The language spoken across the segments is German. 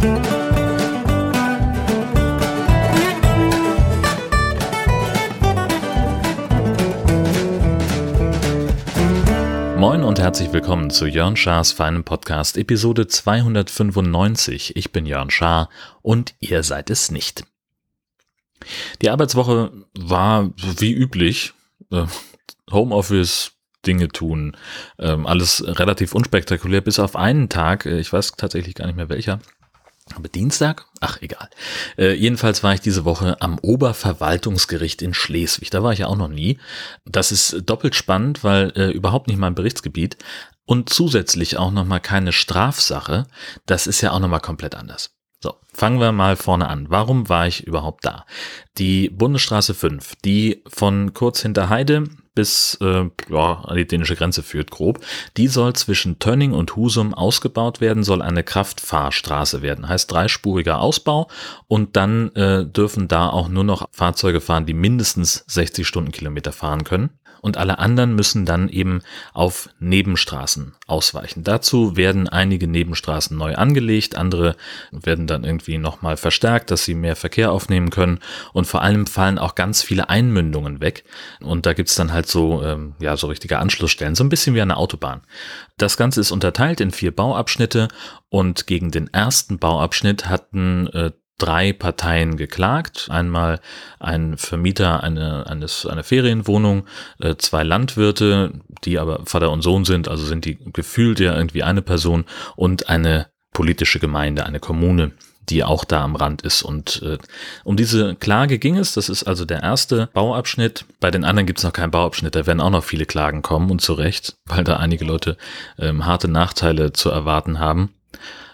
Moin und herzlich willkommen zu Jörn Schars feinem Podcast Episode 295. Ich bin Jörn Schaar und ihr seid es nicht. Die Arbeitswoche war wie üblich. Äh, Homeoffice, Dinge tun, ähm, alles relativ unspektakulär, bis auf einen Tag, äh, ich weiß tatsächlich gar nicht mehr welcher, aber Dienstag? Ach, egal. Äh, jedenfalls war ich diese Woche am Oberverwaltungsgericht in Schleswig. Da war ich ja auch noch nie. Das ist doppelt spannend, weil äh, überhaupt nicht mein Berichtsgebiet und zusätzlich auch nochmal keine Strafsache. Das ist ja auch nochmal komplett anders. So, fangen wir mal vorne an. Warum war ich überhaupt da? Die Bundesstraße 5, die von kurz hinter Heide bis äh, ja, an die dänische Grenze führt, grob. Die soll zwischen Tönning und Husum ausgebaut werden, soll eine Kraftfahrstraße werden. Heißt dreispuriger Ausbau und dann äh, dürfen da auch nur noch Fahrzeuge fahren, die mindestens 60 Stundenkilometer fahren können und alle anderen müssen dann eben auf Nebenstraßen ausweichen. Dazu werden einige Nebenstraßen neu angelegt, andere werden dann irgendwie nochmal verstärkt, dass sie mehr Verkehr aufnehmen können und vor allem fallen auch ganz viele Einmündungen weg und da gibt's dann halt so, ähm, ja, so richtige Anschlussstellen, so ein bisschen wie eine Autobahn. Das Ganze ist unterteilt in vier Bauabschnitte und gegen den ersten Bauabschnitt hatten äh, drei Parteien geklagt. Einmal ein Vermieter eine, eines, einer Ferienwohnung, äh, zwei Landwirte, die aber Vater und Sohn sind, also sind die gefühlt ja irgendwie eine Person und eine politische Gemeinde, eine Kommune, die auch da am Rand ist. Und äh, um diese Klage ging es. Das ist also der erste Bauabschnitt. Bei den anderen gibt es noch keinen Bauabschnitt. Da werden auch noch viele Klagen kommen und zu Recht, weil da einige Leute ähm, harte Nachteile zu erwarten haben.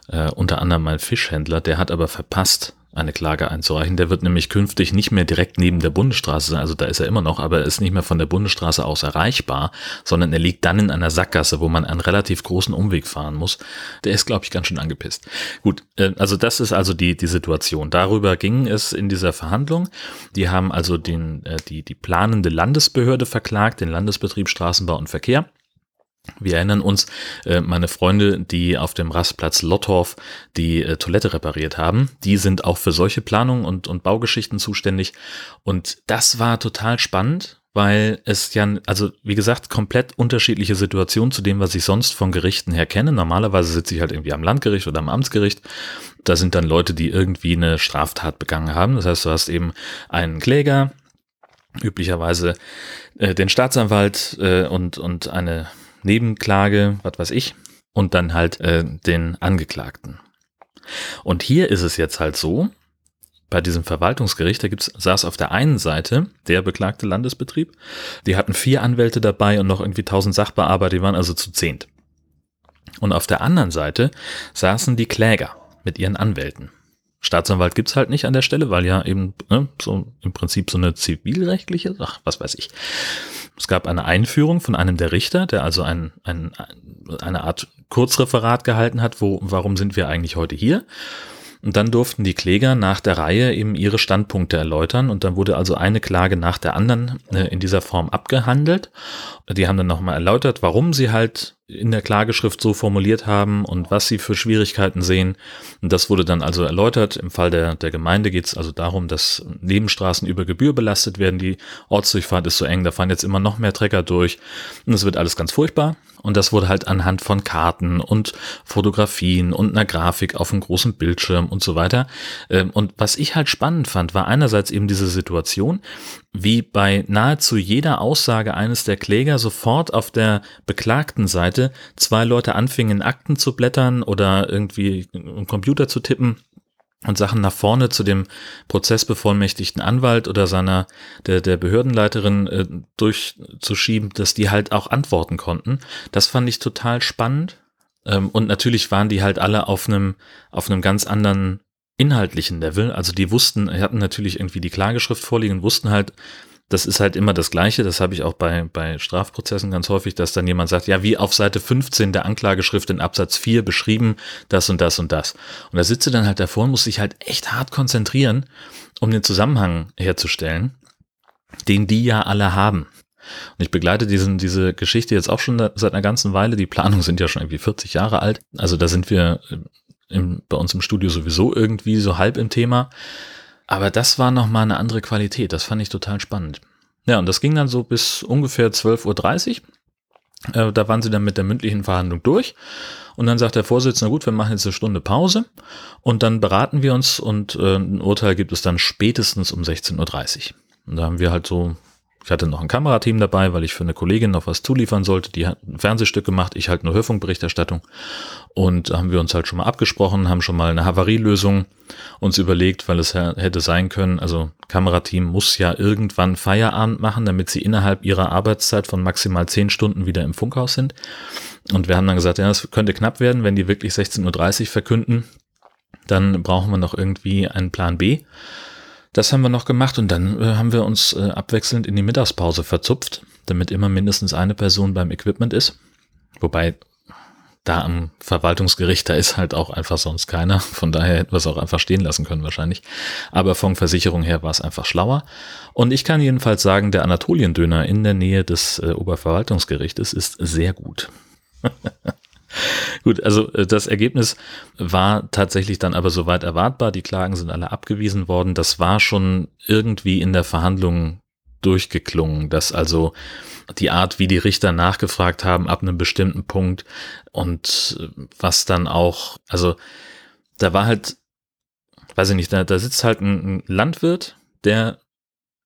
Äh, unter anderem mein Fischhändler, der hat aber verpasst, eine Klage einzureichen. Der wird nämlich künftig nicht mehr direkt neben der Bundesstraße sein, also da ist er immer noch, aber er ist nicht mehr von der Bundesstraße aus erreichbar, sondern er liegt dann in einer Sackgasse, wo man einen relativ großen Umweg fahren muss. Der ist, glaube ich, ganz schön angepisst. Gut, äh, also das ist also die, die Situation. Darüber ging es in dieser Verhandlung. Die haben also den, äh, die, die planende Landesbehörde verklagt, den Landesbetrieb Straßenbau und Verkehr. Wir erinnern uns, äh, meine Freunde, die auf dem Rastplatz Lottorf die äh, Toilette repariert haben, die sind auch für solche Planungen und, und Baugeschichten zuständig. Und das war total spannend, weil es ja, also wie gesagt, komplett unterschiedliche Situationen zu dem, was ich sonst von Gerichten her kenne. Normalerweise sitze ich halt irgendwie am Landgericht oder am Amtsgericht. Da sind dann Leute, die irgendwie eine Straftat begangen haben. Das heißt, du hast eben einen Kläger, üblicherweise äh, den Staatsanwalt äh, und, und eine Nebenklage, was weiß ich, und dann halt äh, den Angeklagten. Und hier ist es jetzt halt so, bei diesem Verwaltungsgericht, da gibt's, saß auf der einen Seite der beklagte Landesbetrieb, die hatten vier Anwälte dabei und noch irgendwie tausend Sachbearbeiter, die waren also zu zehnt. Und auf der anderen Seite saßen die Kläger mit ihren Anwälten. Staatsanwalt gibt's halt nicht an der Stelle, weil ja eben ne, so im Prinzip so eine zivilrechtliche, ach, was weiß ich. Es gab eine Einführung von einem der Richter, der also ein, ein, eine Art Kurzreferat gehalten hat, wo, warum sind wir eigentlich heute hier? Und dann durften die Kläger nach der Reihe eben ihre Standpunkte erläutern und dann wurde also eine Klage nach der anderen äh, in dieser Form abgehandelt. Die haben dann nochmal erläutert, warum sie halt in der Klageschrift so formuliert haben und was sie für Schwierigkeiten sehen. Und das wurde dann also erläutert. Im Fall der, der Gemeinde geht es also darum, dass Nebenstraßen über Gebühr belastet werden. Die Ortsdurchfahrt ist so eng, da fahren jetzt immer noch mehr Trecker durch. Und es wird alles ganz furchtbar. Und das wurde halt anhand von Karten und Fotografien und einer Grafik auf einem großen Bildschirm und so weiter. Ähm, und was ich halt spannend fand, war einerseits eben diese Situation, wie bei nahezu jeder Aussage eines der Kläger sofort auf der beklagten Seite zwei Leute anfingen, in Akten zu blättern oder irgendwie im Computer zu tippen und Sachen nach vorne zu dem prozessbevollmächtigten Anwalt oder seiner der der Behördenleiterin äh, durchzuschieben, dass die halt auch antworten konnten. Das fand ich total spannend. Ähm, und natürlich waren die halt alle auf einem auf einem ganz anderen inhaltlichen Level. Also die wussten, hatten natürlich irgendwie die Klageschrift vorliegen, wussten halt, das ist halt immer das Gleiche. Das habe ich auch bei, bei Strafprozessen ganz häufig, dass dann jemand sagt, ja, wie auf Seite 15 der Anklageschrift in Absatz 4 beschrieben, das und das und das. Und da sitze dann halt davor und muss sich halt echt hart konzentrieren, um den Zusammenhang herzustellen, den die ja alle haben. Und ich begleite diesen, diese Geschichte jetzt auch schon seit einer ganzen Weile. Die Planungen sind ja schon irgendwie 40 Jahre alt. Also da sind wir im, bei uns im Studio sowieso irgendwie so halb im Thema. Aber das war nochmal eine andere Qualität. Das fand ich total spannend. Ja, und das ging dann so bis ungefähr 12.30 Uhr. Äh, da waren sie dann mit der mündlichen Verhandlung durch. Und dann sagt der Vorsitzende, gut, wir machen jetzt eine Stunde Pause und dann beraten wir uns und äh, ein Urteil gibt es dann spätestens um 16.30 Uhr. Und da haben wir halt so ich hatte noch ein Kamerateam dabei, weil ich für eine Kollegin noch was zuliefern sollte. Die hat ein Fernsehstück gemacht, ich halt nur Hörfunkberichterstattung. Und da haben wir uns halt schon mal abgesprochen, haben schon mal eine Havarielösung uns überlegt, weil es hätte sein können, also Kamerateam muss ja irgendwann Feierabend machen, damit sie innerhalb ihrer Arbeitszeit von maximal zehn Stunden wieder im Funkhaus sind. Und wir haben dann gesagt, ja, das könnte knapp werden, wenn die wirklich 16.30 Uhr verkünden. Dann brauchen wir noch irgendwie einen Plan B. Das haben wir noch gemacht und dann äh, haben wir uns äh, abwechselnd in die Mittagspause verzupft, damit immer mindestens eine Person beim Equipment ist. Wobei da am Verwaltungsgericht, da ist halt auch einfach sonst keiner. Von daher hätten wir es auch einfach stehen lassen können wahrscheinlich. Aber von Versicherung her war es einfach schlauer. Und ich kann jedenfalls sagen, der Anatoliendöner in der Nähe des äh, Oberverwaltungsgerichtes ist sehr gut. Gut, also äh, das Ergebnis war tatsächlich dann aber soweit erwartbar. Die Klagen sind alle abgewiesen worden. Das war schon irgendwie in der Verhandlung durchgeklungen, dass also die Art, wie die Richter nachgefragt haben, ab einem bestimmten Punkt und äh, was dann auch, also da war halt, weiß ich nicht, da, da sitzt halt ein, ein Landwirt, der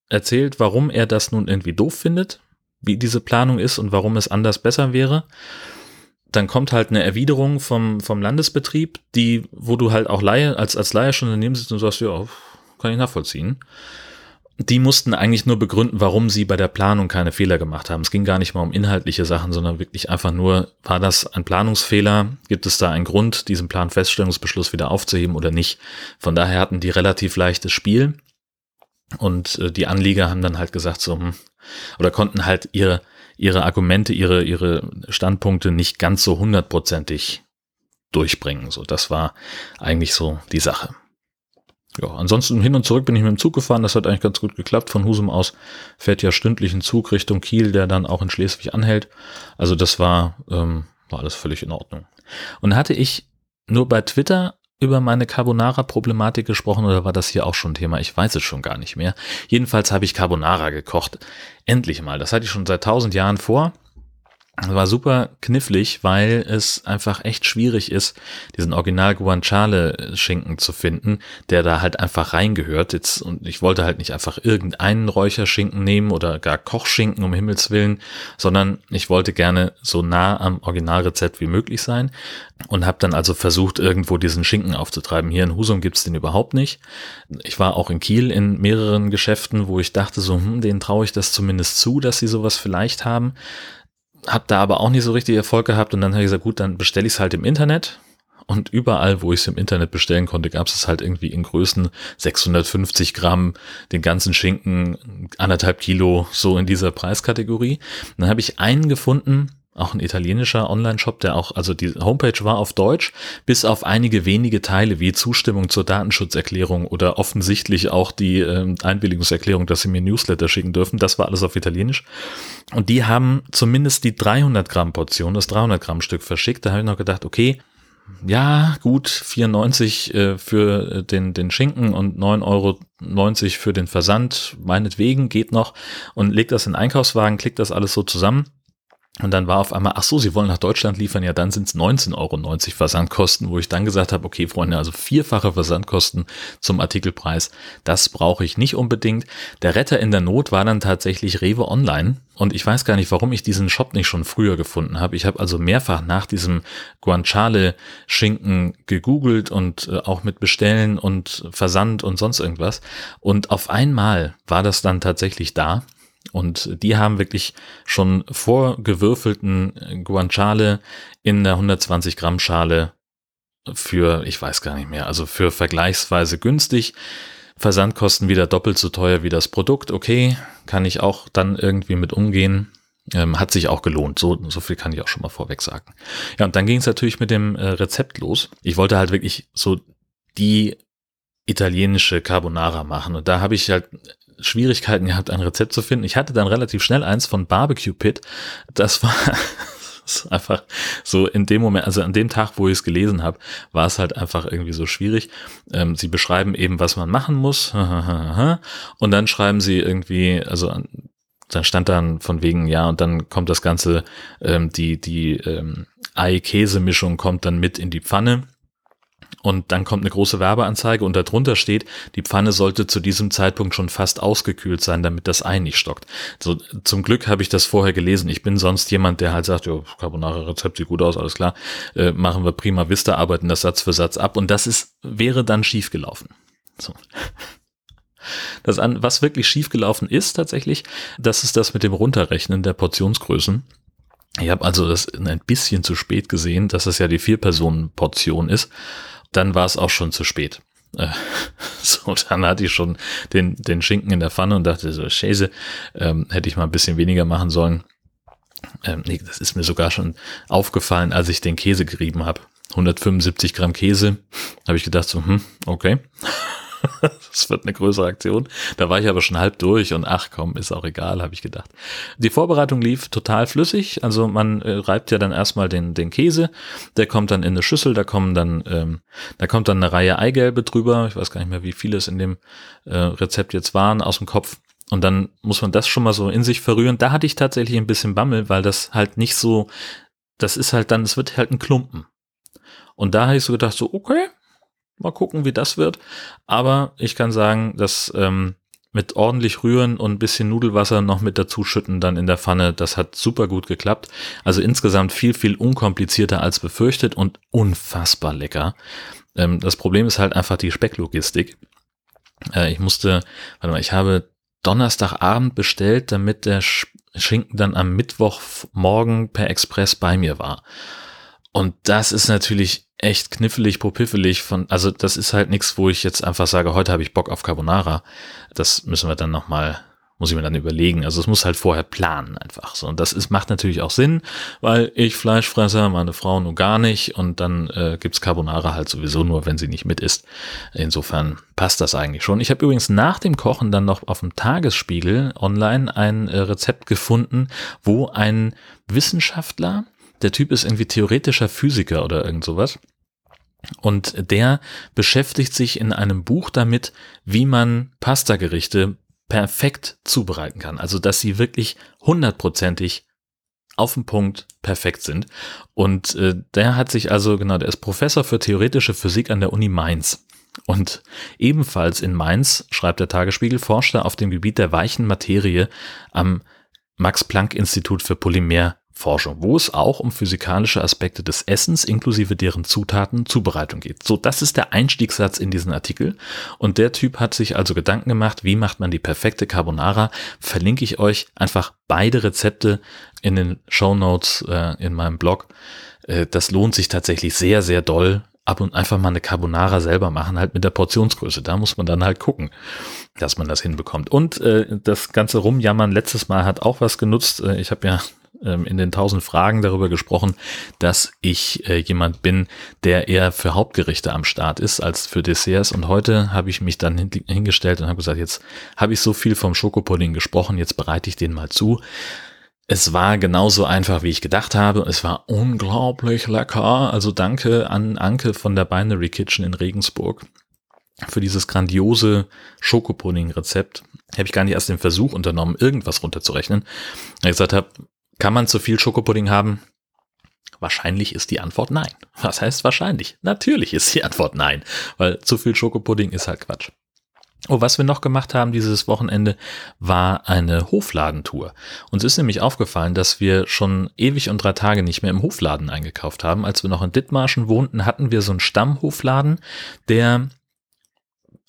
erzählt, warum er das nun irgendwie doof findet, wie diese Planung ist und warum es anders besser wäre dann kommt halt eine Erwiderung vom, vom Landesbetrieb, die, wo du halt auch Laie, als, als Laie schon daneben sitzt und sagst, ja, kann ich nachvollziehen. Die mussten eigentlich nur begründen, warum sie bei der Planung keine Fehler gemacht haben. Es ging gar nicht mal um inhaltliche Sachen, sondern wirklich einfach nur, war das ein Planungsfehler? Gibt es da einen Grund, diesen Planfeststellungsbeschluss wieder aufzuheben oder nicht? Von daher hatten die relativ leichtes Spiel. Und äh, die Anlieger haben dann halt gesagt, so, hm, oder konnten halt ihre, ihre Argumente, ihre, ihre Standpunkte nicht ganz so hundertprozentig durchbringen. So, das war eigentlich so die Sache. Ja, ansonsten hin und zurück bin ich mit dem Zug gefahren. Das hat eigentlich ganz gut geklappt. Von Husum aus fährt ja stündlich ein Zug Richtung Kiel, der dann auch in Schleswig anhält. Also das war, ähm, war alles völlig in Ordnung. Und hatte ich nur bei Twitter über meine Carbonara-Problematik gesprochen oder war das hier auch schon Thema? Ich weiß es schon gar nicht mehr. Jedenfalls habe ich Carbonara gekocht. Endlich mal. Das hatte ich schon seit tausend Jahren vor. War super knifflig, weil es einfach echt schwierig ist, diesen Original Guanciale Schinken zu finden, der da halt einfach reingehört. Jetzt, und ich wollte halt nicht einfach irgendeinen Räucherschinken nehmen oder gar Kochschinken um Himmels Willen, sondern ich wollte gerne so nah am Originalrezept wie möglich sein und habe dann also versucht, irgendwo diesen Schinken aufzutreiben. Hier in Husum gibt's den überhaupt nicht. Ich war auch in Kiel in mehreren Geschäften, wo ich dachte so, hm, denen traue ich das zumindest zu, dass sie sowas vielleicht haben habe da aber auch nicht so richtig Erfolg gehabt und dann habe ich gesagt, gut, dann bestelle ich es halt im Internet. Und überall, wo ich es im Internet bestellen konnte, gab es halt irgendwie in Größen 650 Gramm, den ganzen Schinken, anderthalb Kilo, so in dieser Preiskategorie. Und dann habe ich einen gefunden, auch ein italienischer Online-Shop, der auch, also die Homepage war auf Deutsch, bis auf einige wenige Teile wie Zustimmung zur Datenschutzerklärung oder offensichtlich auch die äh, Einwilligungserklärung, dass sie mir Newsletter schicken dürfen. Das war alles auf Italienisch. Und die haben zumindest die 300 Gramm Portion, das 300 Gramm Stück verschickt. Da habe ich noch gedacht, okay, ja, gut, 94 äh, für den, den Schinken und 9,90 Euro für den Versand, meinetwegen geht noch und legt das in den Einkaufswagen, klickt das alles so zusammen und dann war auf einmal, ach so, Sie wollen nach Deutschland liefern, ja, dann sind es 19,90 Euro Versandkosten, wo ich dann gesagt habe, okay, Freunde, also vierfache Versandkosten zum Artikelpreis, das brauche ich nicht unbedingt. Der Retter in der Not war dann tatsächlich Rewe Online. Und ich weiß gar nicht, warum ich diesen Shop nicht schon früher gefunden habe. Ich habe also mehrfach nach diesem Guanciale-Schinken gegoogelt und äh, auch mit Bestellen und Versand und sonst irgendwas. Und auf einmal war das dann tatsächlich da. Und die haben wirklich schon vorgewürfelten Guanciale in der 120 Gramm Schale für, ich weiß gar nicht mehr, also für vergleichsweise günstig. Versandkosten wieder doppelt so teuer wie das Produkt. Okay, kann ich auch dann irgendwie mit umgehen. Ähm, hat sich auch gelohnt. So, so viel kann ich auch schon mal vorweg sagen. Ja, und dann ging es natürlich mit dem äh, Rezept los. Ich wollte halt wirklich so die italienische Carbonara machen. Und da habe ich halt Schwierigkeiten gehabt, ein Rezept zu finden. Ich hatte dann relativ schnell eins von Barbecue Pit. Das war, einfach so in dem Moment, also an dem Tag, wo ich es gelesen habe, war es halt einfach irgendwie so schwierig. Ähm, sie beschreiben eben, was man machen muss. Und dann schreiben sie irgendwie, also dann stand dann von wegen, ja, und dann kommt das Ganze, ähm, die, die ähm, Ei-Käse-Mischung kommt dann mit in die Pfanne und dann kommt eine große Werbeanzeige und darunter steht, die Pfanne sollte zu diesem Zeitpunkt schon fast ausgekühlt sein, damit das Ei nicht stockt. So, zum Glück habe ich das vorher gelesen. Ich bin sonst jemand, der halt sagt, ja, Carbonara-Rezept sieht gut aus, alles klar, äh, machen wir prima Vista, arbeiten das Satz für Satz ab und das ist, wäre dann schief gelaufen. So. Das an, was wirklich schiefgelaufen ist tatsächlich, das ist das mit dem Runterrechnen der Portionsgrößen. Ich habe also das ein bisschen zu spät gesehen, dass es ja die Vier-Personen-Portion ist dann war es auch schon zu spät. Äh, so, dann hatte ich schon den, den Schinken in der Pfanne und dachte so, Schäse, ähm, hätte ich mal ein bisschen weniger machen sollen. Ähm, nee, das ist mir sogar schon aufgefallen, als ich den Käse gerieben habe. 175 Gramm Käse, habe ich gedacht so, hm, okay. das wird eine größere Aktion. Da war ich aber schon halb durch und ach komm, ist auch egal, habe ich gedacht. Die Vorbereitung lief total flüssig. Also man äh, reibt ja dann erstmal den, den Käse, der kommt dann in eine Schüssel, da kommen dann, ähm, da kommt dann eine Reihe Eigelbe drüber. Ich weiß gar nicht mehr, wie viele es in dem äh, Rezept jetzt waren, aus dem Kopf. Und dann muss man das schon mal so in sich verrühren. Da hatte ich tatsächlich ein bisschen Bammel, weil das halt nicht so, das ist halt dann, es wird halt ein Klumpen. Und da habe ich so gedacht, so, okay, Mal gucken, wie das wird. Aber ich kann sagen, dass ähm, mit ordentlich rühren und bisschen Nudelwasser noch mit dazu schütten dann in der Pfanne, das hat super gut geklappt. Also insgesamt viel, viel unkomplizierter als befürchtet und unfassbar lecker. Ähm, das Problem ist halt einfach die Specklogistik. Äh, ich musste, warte mal, ich habe Donnerstagabend bestellt, damit der Schinken dann am Mittwochmorgen per Express bei mir war. Und das ist natürlich echt knifflig, popiffelig von, also das ist halt nichts, wo ich jetzt einfach sage, heute habe ich Bock auf Carbonara. Das müssen wir dann nochmal, muss ich mir dann überlegen. Also es muss halt vorher planen einfach so. Und das ist, macht natürlich auch Sinn, weil ich Fleischfresser, meine Frau nur gar nicht und dann äh, gibt's Carbonara halt sowieso nur, wenn sie nicht mit isst. Insofern passt das eigentlich schon. Ich habe übrigens nach dem Kochen dann noch auf dem Tagesspiegel online ein äh, Rezept gefunden, wo ein Wissenschaftler der Typ ist irgendwie theoretischer Physiker oder irgend sowas. Und der beschäftigt sich in einem Buch damit, wie man Pastagerichte perfekt zubereiten kann. Also, dass sie wirklich hundertprozentig auf den Punkt perfekt sind. Und äh, der hat sich also, genau, der ist Professor für theoretische Physik an der Uni Mainz. Und ebenfalls in Mainz, schreibt der Tagesspiegel, forscht er auf dem Gebiet der weichen Materie am Max-Planck-Institut für Polymer Forschung, wo es auch um physikalische Aspekte des Essens inklusive deren Zutaten Zubereitung geht. So, das ist der Einstiegssatz in diesen Artikel. Und der Typ hat sich also Gedanken gemacht, wie macht man die perfekte Carbonara. Verlinke ich euch einfach beide Rezepte in den Show Notes äh, in meinem Blog. Äh, das lohnt sich tatsächlich sehr, sehr doll. Ab und einfach mal eine Carbonara selber machen, halt mit der Portionsgröße. Da muss man dann halt gucken, dass man das hinbekommt. Und äh, das ganze Rumjammern letztes Mal hat auch was genutzt. Äh, ich habe ja ähm, in den tausend Fragen darüber gesprochen, dass ich äh, jemand bin, der eher für Hauptgerichte am Start ist als für Desserts. Und heute habe ich mich dann hingestellt und habe gesagt, jetzt habe ich so viel vom Schokopudding gesprochen, jetzt bereite ich den mal zu. Es war genauso einfach, wie ich gedacht habe. Es war unglaublich lecker. Also danke an Anke von der Binary Kitchen in Regensburg für dieses grandiose Schokopudding-Rezept. Habe ich gar nicht erst den Versuch unternommen, irgendwas runterzurechnen. Ich gesagt habe, kann man zu viel Schokopudding haben? Wahrscheinlich ist die Antwort nein. Was heißt wahrscheinlich? Natürlich ist die Antwort nein, weil zu viel Schokopudding ist halt Quatsch. Oh, was wir noch gemacht haben dieses Wochenende war eine Hofladentour. Uns ist nämlich aufgefallen, dass wir schon ewig und drei Tage nicht mehr im Hofladen eingekauft haben. Als wir noch in Dithmarschen wohnten, hatten wir so einen Stammhofladen, der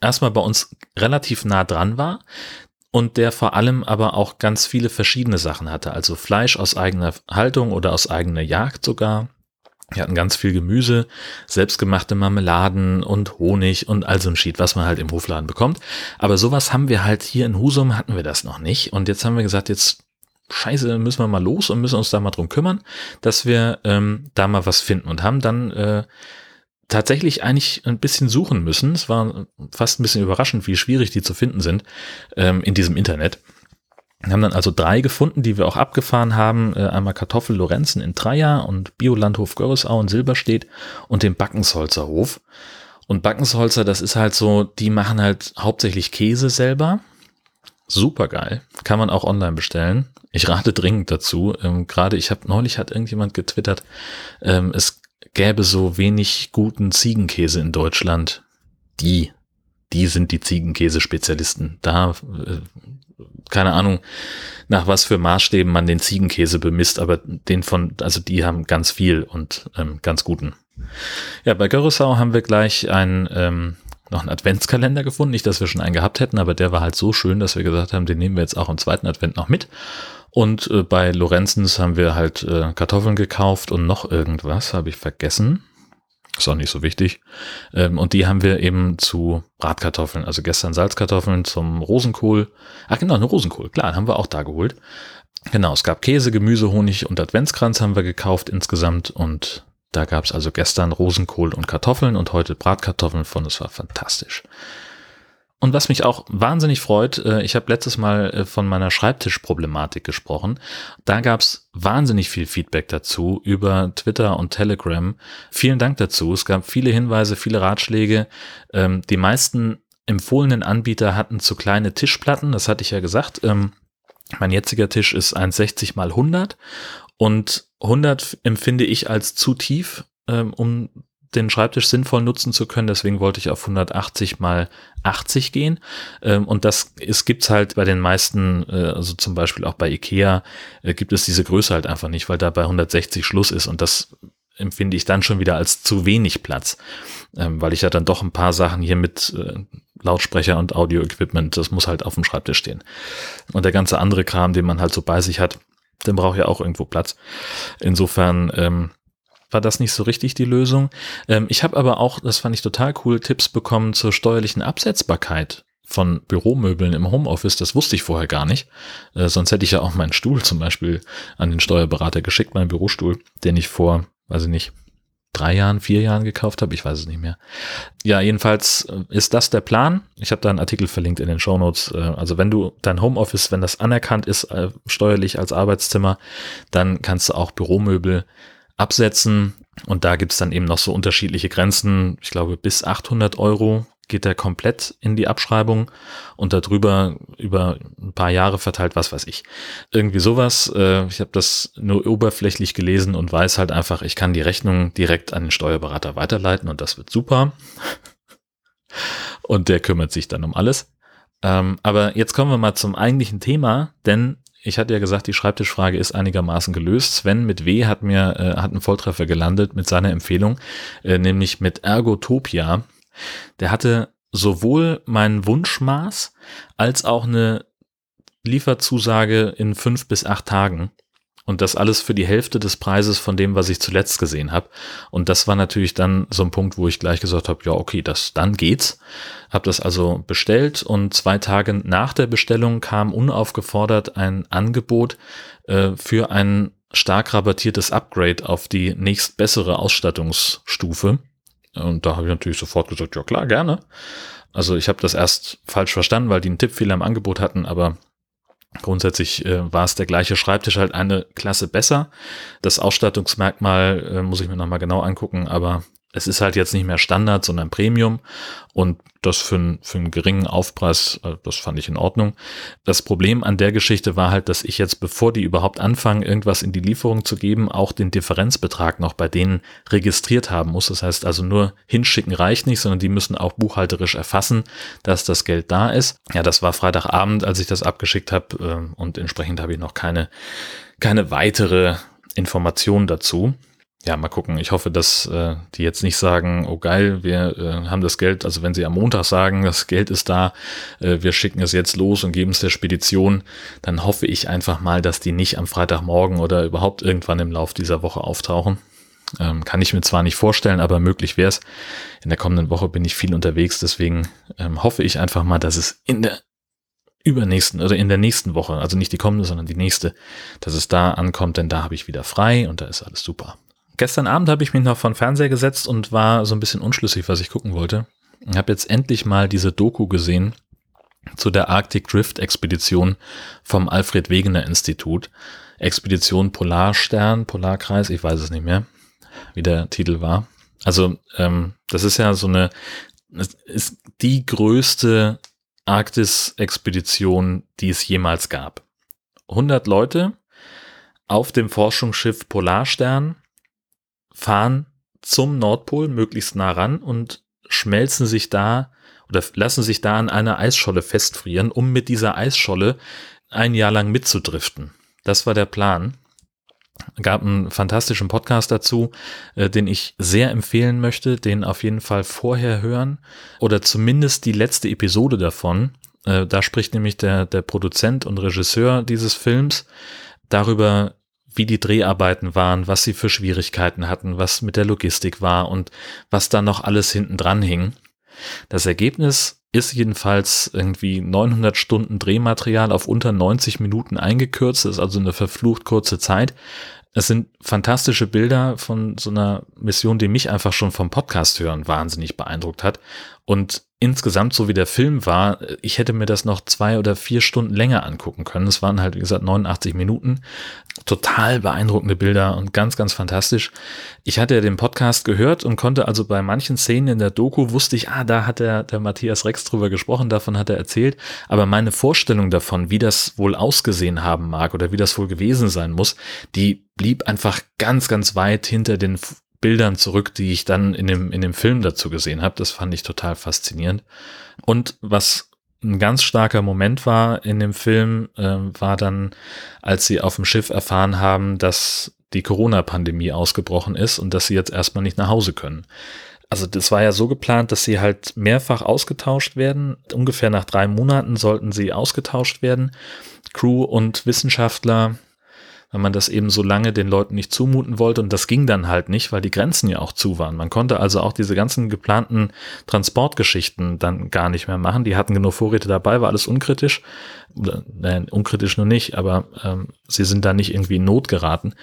erstmal bei uns relativ nah dran war, und der vor allem aber auch ganz viele verschiedene Sachen hatte, also Fleisch aus eigener Haltung oder aus eigener Jagd sogar. Wir hatten ganz viel Gemüse, selbstgemachte Marmeladen und Honig und all so ein Schied, was man halt im Hofladen bekommt. Aber sowas haben wir halt hier in Husum hatten wir das noch nicht. Und jetzt haben wir gesagt, jetzt scheiße, müssen wir mal los und müssen uns da mal drum kümmern, dass wir ähm, da mal was finden und haben dann äh, tatsächlich eigentlich ein bisschen suchen müssen. Es war fast ein bisschen überraschend, wie schwierig die zu finden sind ähm, in diesem Internet. Wir haben dann also drei gefunden, die wir auch abgefahren haben. Äh, einmal Kartoffel Lorenzen in Dreier und Biolandhof Görresau in Silberstedt und den Backensholzer Hof. Und Backensholzer, das ist halt so, die machen halt hauptsächlich Käse selber. Super geil. Kann man auch online bestellen. Ich rate dringend dazu. Ähm, Gerade ich habe neulich hat irgendjemand getwittert, ähm, es gäbe so wenig guten Ziegenkäse in Deutschland. Die, die sind die Ziegenkäse-Spezialisten. Da äh, keine Ahnung, nach was für Maßstäben man den Ziegenkäse bemisst, aber den von, also die haben ganz viel und ähm, ganz guten. Ja, bei Görresau haben wir gleich einen, ähm, noch einen Adventskalender gefunden. Nicht, dass wir schon einen gehabt hätten, aber der war halt so schön, dass wir gesagt haben, den nehmen wir jetzt auch im zweiten Advent noch mit. Und äh, bei Lorenzens haben wir halt äh, Kartoffeln gekauft und noch irgendwas, habe ich vergessen. Ist auch nicht so wichtig. Ähm, und die haben wir eben zu Bratkartoffeln, also gestern Salzkartoffeln zum Rosenkohl. Ach genau, eine Rosenkohl, klar, haben wir auch da geholt. Genau, es gab Käse, Gemüse, Honig und Adventskranz haben wir gekauft insgesamt und da gab es also gestern Rosenkohl und Kartoffeln und heute Bratkartoffeln von. Es war fantastisch. Und was mich auch wahnsinnig freut, äh, ich habe letztes Mal äh, von meiner Schreibtischproblematik gesprochen. Da gab's wahnsinnig viel Feedback dazu über Twitter und Telegram. Vielen Dank dazu. Es gab viele Hinweise, viele Ratschläge. Ähm, die meisten empfohlenen Anbieter hatten zu kleine Tischplatten, das hatte ich ja gesagt. Ähm, mein jetziger Tisch ist 1,60 mal 100 und 100 empfinde ich als zu tief, ähm, um den Schreibtisch sinnvoll nutzen zu können. Deswegen wollte ich auf 180 mal 80 gehen. Ähm, und das es gibt's halt bei den meisten, äh, also zum Beispiel auch bei Ikea, äh, gibt es diese Größe halt einfach nicht, weil da bei 160 Schluss ist. Und das empfinde ich dann schon wieder als zu wenig Platz, ähm, weil ich ja dann doch ein paar Sachen hier mit äh, Lautsprecher und Audio-Equipment, das muss halt auf dem Schreibtisch stehen. Und der ganze andere Kram, den man halt so bei sich hat, den braucht ja auch irgendwo Platz. Insofern ähm, war das nicht so richtig die Lösung. Ähm, ich habe aber auch, das fand ich total cool, Tipps bekommen zur steuerlichen Absetzbarkeit von Büromöbeln im Homeoffice. Das wusste ich vorher gar nicht. Äh, sonst hätte ich ja auch meinen Stuhl zum Beispiel an den Steuerberater geschickt, meinen Bürostuhl, den ich vor, weiß ich nicht, drei Jahren, vier Jahren gekauft habe. Ich weiß es nicht mehr. Ja, jedenfalls äh, ist das der Plan. Ich habe da einen Artikel verlinkt in den Show Notes. Äh, also wenn du dein Homeoffice, wenn das anerkannt ist äh, steuerlich als Arbeitszimmer, dann kannst du auch Büromöbel absetzen. Und da gibt's dann eben noch so unterschiedliche Grenzen. Ich glaube, bis 800 Euro geht der komplett in die Abschreibung und darüber über ein paar Jahre verteilt, was weiß ich. Irgendwie sowas. Äh, ich habe das nur oberflächlich gelesen und weiß halt einfach, ich kann die Rechnung direkt an den Steuerberater weiterleiten und das wird super. Und der kümmert sich dann um alles. Ähm, aber jetzt kommen wir mal zum eigentlichen Thema, denn ich hatte ja gesagt, die Schreibtischfrage ist einigermaßen gelöst. Sven mit W hat mir äh, hat einen Volltreffer gelandet mit seiner Empfehlung, äh, nämlich mit Ergotopia. Der hatte sowohl mein Wunschmaß als auch eine Lieferzusage in fünf bis acht Tagen. Und das alles für die Hälfte des Preises von dem, was ich zuletzt gesehen habe. Und das war natürlich dann so ein Punkt, wo ich gleich gesagt habe, ja, okay, das dann geht's. Habe das also bestellt und zwei Tage nach der Bestellung kam unaufgefordert ein Angebot äh, für ein stark rabattiertes Upgrade auf die nächst bessere Ausstattungsstufe. Und da habe ich natürlich sofort gesagt, ja klar, gerne. Also ich habe das erst falsch verstanden, weil die einen Tippfehler im Angebot hatten, aber Grundsätzlich äh, war es der gleiche Schreibtisch, halt eine Klasse besser. Das Ausstattungsmerkmal äh, muss ich mir nochmal genau angucken, aber es ist halt jetzt nicht mehr Standard, sondern Premium und das für, ein, für einen geringen Aufpreis, äh, das fand ich in Ordnung. Das Problem an der Geschichte war halt, dass ich jetzt, bevor die überhaupt anfangen, irgendwas in die Lieferung zu geben, auch den Differenzbetrag noch bei denen registriert haben muss. Das heißt also nur hinschicken reicht nicht, sondern die müssen auch buchhalterisch erfassen, dass das Geld da ist. Ja, das war Freitagabend, als ich das abgeschickt habe äh, und entsprechend habe ich noch keine, keine weitere Information dazu ja, mal gucken. Ich hoffe, dass äh, die jetzt nicht sagen, oh geil, wir äh, haben das Geld, also wenn sie am Montag sagen, das Geld ist da, äh, wir schicken es jetzt los und geben es der Spedition, dann hoffe ich einfach mal, dass die nicht am Freitagmorgen oder überhaupt irgendwann im Lauf dieser Woche auftauchen. Ähm, kann ich mir zwar nicht vorstellen, aber möglich wäre es. In der kommenden Woche bin ich viel unterwegs, deswegen ähm, hoffe ich einfach mal, dass es in der übernächsten oder in der nächsten Woche, also nicht die kommende, sondern die nächste, dass es da ankommt, denn da habe ich wieder frei und da ist alles super. Gestern Abend habe ich mich noch von Fernseher gesetzt und war so ein bisschen unschlüssig, was ich gucken wollte. Ich habe jetzt endlich mal diese Doku gesehen zu der Arctic Drift Expedition vom Alfred Wegener Institut. Expedition Polarstern, Polarkreis, ich weiß es nicht mehr, wie der Titel war. Also ähm, das ist ja so eine, es ist die größte Arktis-Expedition, die es jemals gab. 100 Leute auf dem Forschungsschiff Polarstern fahren zum Nordpol möglichst nah ran und schmelzen sich da oder lassen sich da an einer Eisscholle festfrieren, um mit dieser Eisscholle ein Jahr lang mitzudriften. Das war der Plan. Gab einen fantastischen Podcast dazu, äh, den ich sehr empfehlen möchte, den auf jeden Fall vorher hören oder zumindest die letzte Episode davon. Äh, da spricht nämlich der, der Produzent und Regisseur dieses Films darüber, wie die Dreharbeiten waren, was sie für Schwierigkeiten hatten, was mit der Logistik war und was da noch alles hinten dran hing. Das Ergebnis ist jedenfalls irgendwie 900 Stunden Drehmaterial auf unter 90 Minuten eingekürzt, ist also eine verflucht kurze Zeit. Es sind fantastische Bilder von so einer Mission, die mich einfach schon vom Podcast hören wahnsinnig beeindruckt hat. Und insgesamt, so wie der Film war, ich hätte mir das noch zwei oder vier Stunden länger angucken können. Es waren halt, wie gesagt, 89 Minuten. Total beeindruckende Bilder und ganz, ganz fantastisch. Ich hatte ja den Podcast gehört und konnte also bei manchen Szenen in der Doku wusste ich, ah, da hat der, der Matthias Rex drüber gesprochen, davon hat er erzählt. Aber meine Vorstellung davon, wie das wohl ausgesehen haben mag oder wie das wohl gewesen sein muss, die blieb einfach ganz, ganz weit hinter den Bildern zurück, die ich dann in dem, in dem Film dazu gesehen habe. Das fand ich total faszinierend. Und was ein ganz starker Moment war in dem Film, äh, war dann, als sie auf dem Schiff erfahren haben, dass die Corona-Pandemie ausgebrochen ist und dass sie jetzt erstmal nicht nach Hause können. Also das war ja so geplant, dass sie halt mehrfach ausgetauscht werden. Ungefähr nach drei Monaten sollten sie ausgetauscht werden. Crew und Wissenschaftler weil man das eben so lange den Leuten nicht zumuten wollte. Und das ging dann halt nicht, weil die Grenzen ja auch zu waren. Man konnte also auch diese ganzen geplanten Transportgeschichten dann gar nicht mehr machen. Die hatten genug Vorräte dabei, war alles unkritisch. Nein, unkritisch nur nicht, aber ähm, sie sind da nicht irgendwie in Not geraten.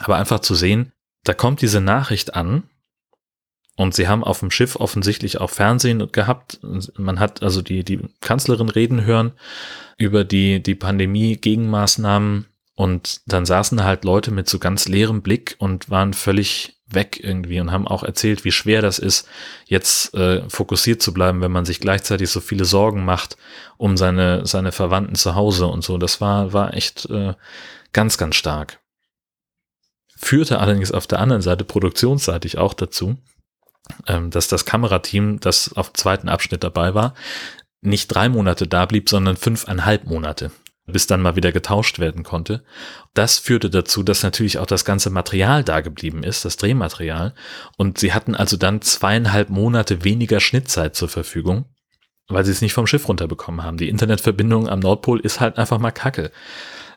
Aber einfach zu sehen, da kommt diese Nachricht an, und sie haben auf dem Schiff offensichtlich auch Fernsehen gehabt. Man hat also die, die Kanzlerin reden hören über die, die Pandemie-Gegenmaßnahmen und dann saßen halt Leute mit so ganz leerem Blick und waren völlig weg irgendwie und haben auch erzählt, wie schwer das ist, jetzt äh, fokussiert zu bleiben, wenn man sich gleichzeitig so viele Sorgen macht um seine, seine Verwandten zu Hause und so. Das war, war echt äh, ganz, ganz stark. Führte allerdings auf der anderen Seite produktionsseitig auch dazu, ähm, dass das Kamerateam, das auf dem zweiten Abschnitt dabei war, nicht drei Monate da blieb, sondern fünfeinhalb Monate bis dann mal wieder getauscht werden konnte. Das führte dazu, dass natürlich auch das ganze Material da geblieben ist, das Drehmaterial. Und sie hatten also dann zweieinhalb Monate weniger Schnittzeit zur Verfügung, weil sie es nicht vom Schiff runterbekommen haben. Die Internetverbindung am Nordpol ist halt einfach mal kacke.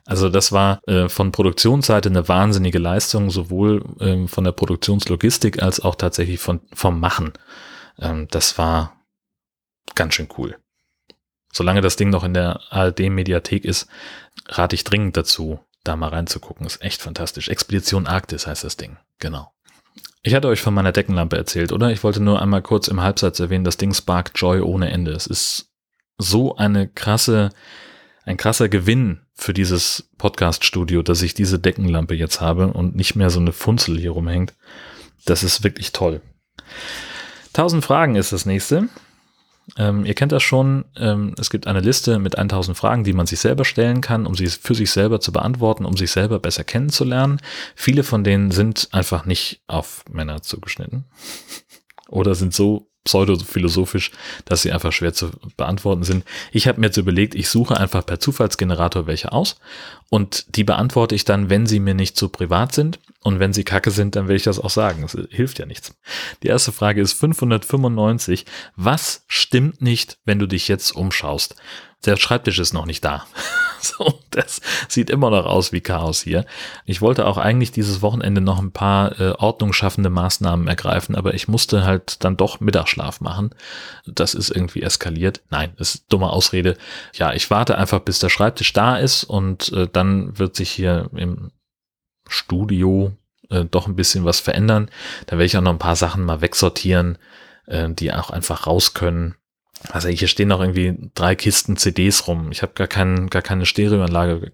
Also das war äh, von Produktionsseite eine wahnsinnige Leistung, sowohl ähm, von der Produktionslogistik als auch tatsächlich von, vom Machen. Ähm, das war ganz schön cool solange das Ding noch in der ARD-Mediathek ist, rate ich dringend dazu, da mal reinzugucken. Ist echt fantastisch. Expedition Arktis heißt das Ding. Genau. Ich hatte euch von meiner Deckenlampe erzählt, oder? Ich wollte nur einmal kurz im Halbsatz erwähnen, das Ding sparkt Joy ohne Ende. Es ist so eine krasse, ein krasser Gewinn für dieses Podcast-Studio, dass ich diese Deckenlampe jetzt habe und nicht mehr so eine Funzel hier rumhängt. Das ist wirklich toll. 1000 Fragen ist das nächste. Ähm, ihr kennt das schon. Ähm, es gibt eine Liste mit 1000 Fragen, die man sich selber stellen kann, um sie für sich selber zu beantworten, um sich selber besser kennenzulernen. Viele von denen sind einfach nicht auf Männer zugeschnitten oder sind so pseudophilosophisch, dass sie einfach schwer zu beantworten sind. Ich habe mir jetzt überlegt, ich suche einfach per Zufallsgenerator welche aus und die beantworte ich dann, wenn sie mir nicht zu privat sind. Und wenn sie kacke sind, dann will ich das auch sagen. Das hilft ja nichts. Die erste Frage ist 595. Was stimmt nicht, wenn du dich jetzt umschaust? Der Schreibtisch ist noch nicht da. so, das sieht immer noch aus wie Chaos hier. Ich wollte auch eigentlich dieses Wochenende noch ein paar äh, ordnungsschaffende Maßnahmen ergreifen, aber ich musste halt dann doch Mittagsschlaf machen. Das ist irgendwie eskaliert. Nein, ist dumme Ausrede. Ja, ich warte einfach, bis der Schreibtisch da ist und äh, dann wird sich hier im Studio äh, doch ein bisschen was verändern. Da werde ich auch noch ein paar Sachen mal wegsortieren, äh, die auch einfach raus können. Also hier stehen noch irgendwie drei Kisten CDs rum. Ich habe gar, kein, gar keine Stereoanlage,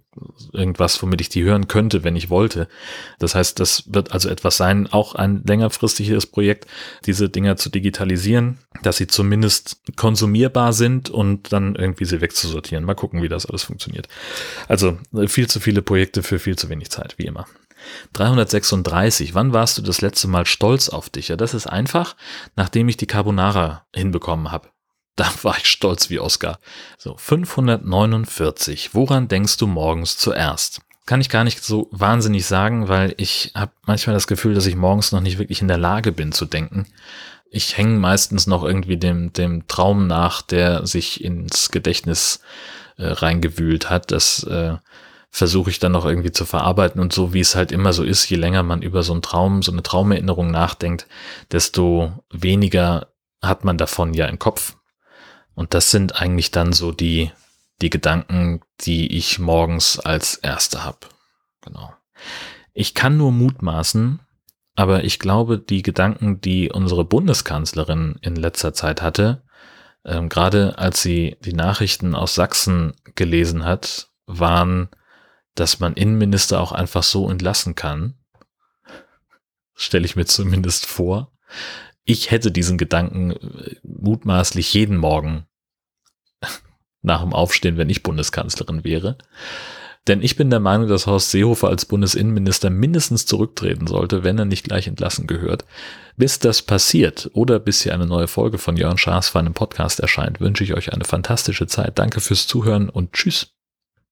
irgendwas, womit ich die hören könnte, wenn ich wollte. Das heißt, das wird also etwas sein, auch ein längerfristiges Projekt, diese Dinger zu digitalisieren, dass sie zumindest konsumierbar sind und dann irgendwie sie wegzusortieren. Mal gucken, wie das alles funktioniert. Also viel zu viele Projekte für viel zu wenig Zeit, wie immer. 336. Wann warst du das letzte Mal stolz auf dich? Ja, das ist einfach, nachdem ich die Carbonara hinbekommen habe. Da war ich stolz wie Oscar. So, 549. Woran denkst du morgens zuerst? Kann ich gar nicht so wahnsinnig sagen, weil ich habe manchmal das Gefühl, dass ich morgens noch nicht wirklich in der Lage bin zu denken. Ich hänge meistens noch irgendwie dem, dem Traum nach, der sich ins Gedächtnis äh, reingewühlt hat. Das äh, versuche ich dann noch irgendwie zu verarbeiten und so wie es halt immer so ist, je länger man über so einen Traum, so eine Traumerinnerung nachdenkt, desto weniger hat man davon ja im Kopf. Und das sind eigentlich dann so die, die Gedanken, die ich morgens als erste habe. Genau. Ich kann nur mutmaßen, aber ich glaube, die Gedanken, die unsere Bundeskanzlerin in letzter Zeit hatte, ähm, gerade als sie die Nachrichten aus Sachsen gelesen hat, waren, dass man Innenminister auch einfach so entlassen kann. Stelle ich mir zumindest vor ich hätte diesen Gedanken äh, mutmaßlich jeden Morgen nach dem Aufstehen, wenn ich Bundeskanzlerin wäre. Denn ich bin der Meinung, dass Horst Seehofer als Bundesinnenminister mindestens zurücktreten sollte, wenn er nicht gleich entlassen gehört. Bis das passiert oder bis hier eine neue Folge von Jörn Schaas für einen Podcast erscheint, wünsche ich euch eine fantastische Zeit. Danke fürs Zuhören und tschüss.